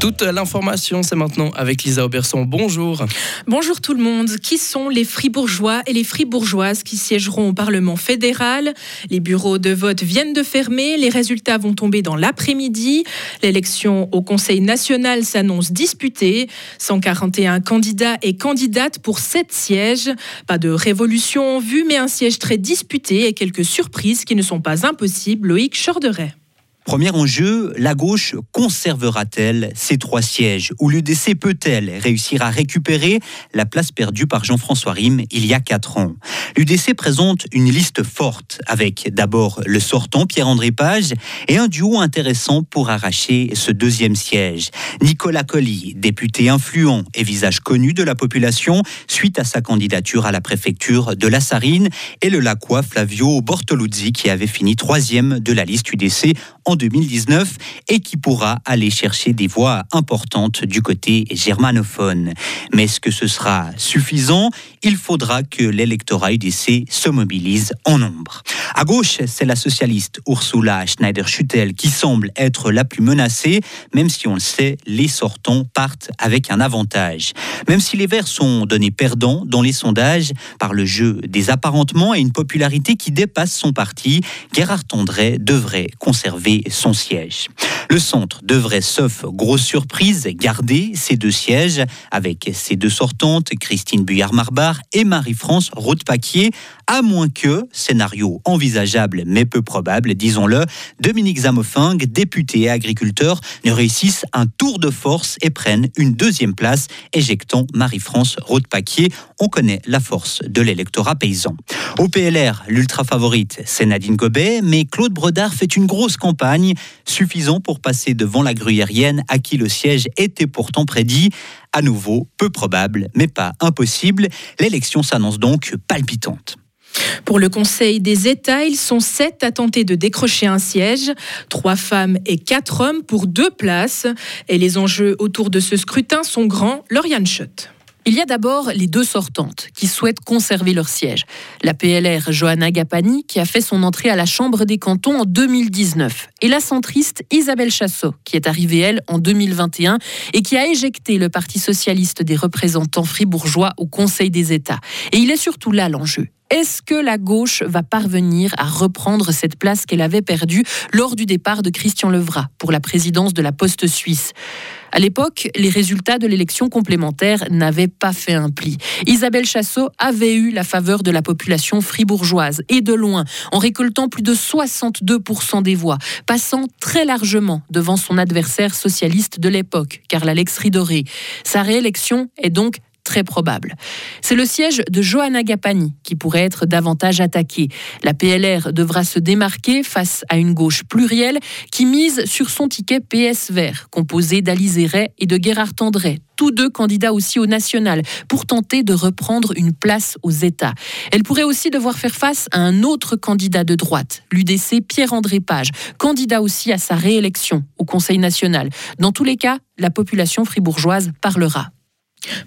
Toute l'information, c'est maintenant avec Lisa Auberson. Bonjour. Bonjour tout le monde. Qui sont les fribourgeois et les fribourgeoises qui siégeront au Parlement fédéral? Les bureaux de vote viennent de fermer. Les résultats vont tomber dans l'après-midi. L'élection au Conseil national s'annonce disputée. 141 candidats et candidates pour 7 sièges. Pas de révolution en vue, mais un siège très disputé et quelques surprises qui ne sont pas impossibles. Loïc Chorderet. Premier enjeu, la gauche conservera-t-elle ces trois sièges ou l'UDC peut-elle réussir à récupérer la place perdue par Jean-François Rime il y a quatre ans? L'UDC présente une liste forte avec d'abord le sortant Pierre-André Page et un duo intéressant pour arracher ce deuxième siège. Nicolas Colli, député influent et visage connu de la population suite à sa candidature à la préfecture de la Sarine et le Lacroix Flavio Bortoluzzi qui avait fini troisième de la liste UDC en 2019 et qui pourra aller chercher des voix importantes du côté germanophone. Mais est-ce que ce sera suffisant? Il faudra que l'électorat UDC se mobilise en nombre. À gauche, c'est la socialiste Ursula Schneider-Schuttel qui semble être la plus menacée, même si on le sait, les sortants partent avec un avantage. Même si les Verts sont donnés perdants dans les sondages par le jeu des apparentements et une popularité qui dépasse son parti, Gérard Tendray devrait conserver son siège. Le centre devrait, sauf grosse surprise, garder ses deux sièges avec ses deux sortantes, Christine Buyard-Marbar et Marie-France Roth-Paquier, à moins que, scénario envisageable mais peu probable, disons-le, Dominique Zamofing, député et agriculteur, ne réussisse un tour de force et prenne une deuxième place, éjectant Marie-France Roth-Paquier. On connaît la force de l'électorat paysan. Au PLR, l'ultra favorite, c'est Nadine Gobet, mais Claude Brodard fait une grosse campagne, suffisant pour passer devant la gruyérienne à qui le siège était pourtant prédit. À nouveau, peu probable, mais pas impossible. L'élection s'annonce donc palpitante. Pour le Conseil des États, ils sont sept à tenter de décrocher un siège, trois femmes et quatre hommes pour deux places. Et les enjeux autour de ce scrutin sont grands. Lauriane Schott. Il y a d'abord les deux sortantes qui souhaitent conserver leur siège. La PLR Johanna Gapani qui a fait son entrée à la Chambre des cantons en 2019 et la centriste Isabelle Chassot qui est arrivée elle en 2021 et qui a éjecté le Parti socialiste des représentants fribourgeois au Conseil des États. Et il est surtout là l'enjeu. Est-ce que la gauche va parvenir à reprendre cette place qu'elle avait perdue lors du départ de Christian Levrat pour la présidence de la Poste suisse? À l'époque, les résultats de l'élection complémentaire n'avaient pas fait un pli. Isabelle Chassot avait eu la faveur de la population fribourgeoise, et de loin, en récoltant plus de 62% des voix, passant très largement devant son adversaire socialiste de l'époque, Karl Alex Ridoré. Sa réélection est donc très probable. C'est le siège de Johanna Gapani qui pourrait être davantage attaqué. La PLR devra se démarquer face à une gauche plurielle qui mise sur son ticket PS vert, composé d'Alice Ray et de Gérard Tendray, tous deux candidats aussi au national, pour tenter de reprendre une place aux États. Elle pourrait aussi devoir faire face à un autre candidat de droite, l'UDC Pierre-André Page, candidat aussi à sa réélection au Conseil national. Dans tous les cas, la population fribourgeoise parlera.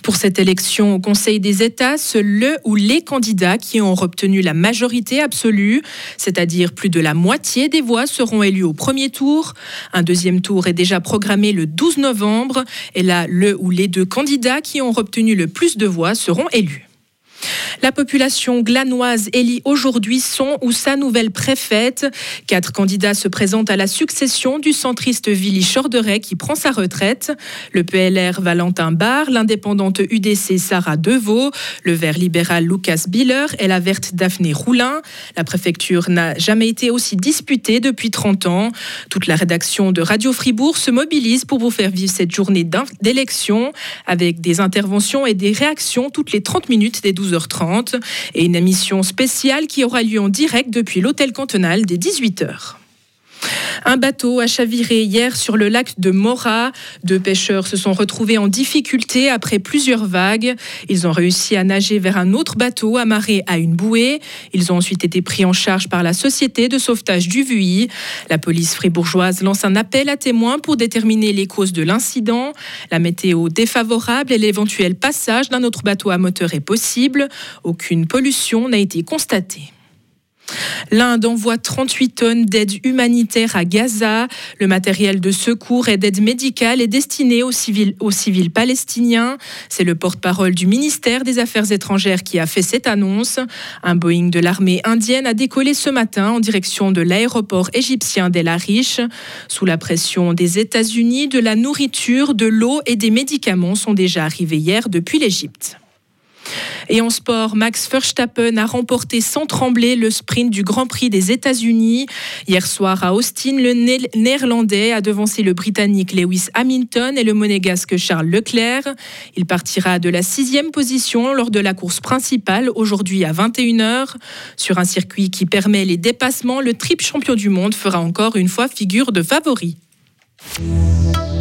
Pour cette élection au Conseil des États, seuls le ou les candidats qui ont obtenu la majorité absolue, c'est-à-dire plus de la moitié des voix, seront élus au premier tour. Un deuxième tour est déjà programmé le 12 novembre. Et là, le ou les deux candidats qui ont obtenu le plus de voix seront élus. La population glanoise élit aujourd'hui son ou sa nouvelle préfète. Quatre candidats se présentent à la succession du centriste Willy Chorderet qui prend sa retraite. Le PLR Valentin Barr, l'indépendante UDC Sarah Deveau, le vert libéral Lucas Biller et la verte Daphné Roulin. La préfecture n'a jamais été aussi disputée depuis 30 ans. Toute la rédaction de Radio Fribourg se mobilise pour vous faire vivre cette journée d'élection avec des interventions et des réactions toutes les 30 minutes des 12 12h30 et une émission spéciale qui aura lieu en direct depuis l'hôtel cantonal dès 18h. Un bateau a chaviré hier sur le lac de Mora. Deux pêcheurs se sont retrouvés en difficulté après plusieurs vagues. Ils ont réussi à nager vers un autre bateau amarré à une bouée. Ils ont ensuite été pris en charge par la société de sauvetage du Vuy. La police fribourgeoise lance un appel à témoins pour déterminer les causes de l'incident. La météo défavorable et l'éventuel passage d'un autre bateau à moteur est possible. Aucune pollution n'a été constatée. L'Inde envoie 38 tonnes d'aide humanitaire à Gaza. Le matériel de secours et d'aide médicale est destiné aux civils, palestiniens. C'est le porte-parole du ministère des Affaires étrangères qui a fait cette annonce. Un Boeing de l'armée indienne a décollé ce matin en direction de l'aéroport égyptien d'El Arish. Sous la pression des États-Unis, de la nourriture, de l'eau et des médicaments sont déjà arrivés hier depuis l'Égypte. Et en sport, Max Verstappen a remporté sans trembler le sprint du Grand Prix des États-Unis. Hier soir à Austin, le Néerlandais a devancé le Britannique Lewis Hamilton et le Monégasque Charles Leclerc. Il partira de la sixième position lors de la course principale aujourd'hui à 21h. Sur un circuit qui permet les dépassements, le triple champion du monde fera encore une fois figure de favori.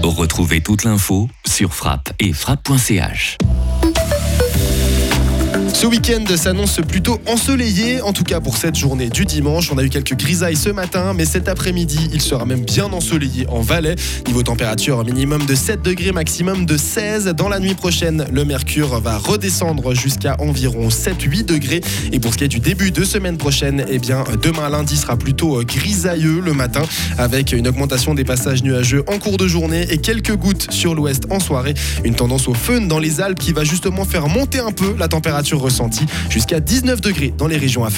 Retrouvez toute l'info sur frappe et frappe.ch. Ce week-end s'annonce plutôt ensoleillé, en tout cas pour cette journée du dimanche. On a eu quelques grisailles ce matin, mais cet après-midi, il sera même bien ensoleillé en Valais. Niveau température minimum de 7 degrés, maximum de 16. Dans la nuit prochaine, le mercure va redescendre jusqu'à environ 7-8 degrés. Et pour ce qui est du début de semaine prochaine, eh bien, demain lundi sera plutôt grisailleux le matin, avec une augmentation des passages nuageux en cours de journée et quelques gouttes sur l'ouest en soirée. Une tendance au fun dans les Alpes qui va justement faire monter un peu la température ressentie jusqu'à 19 degrés dans les régions à.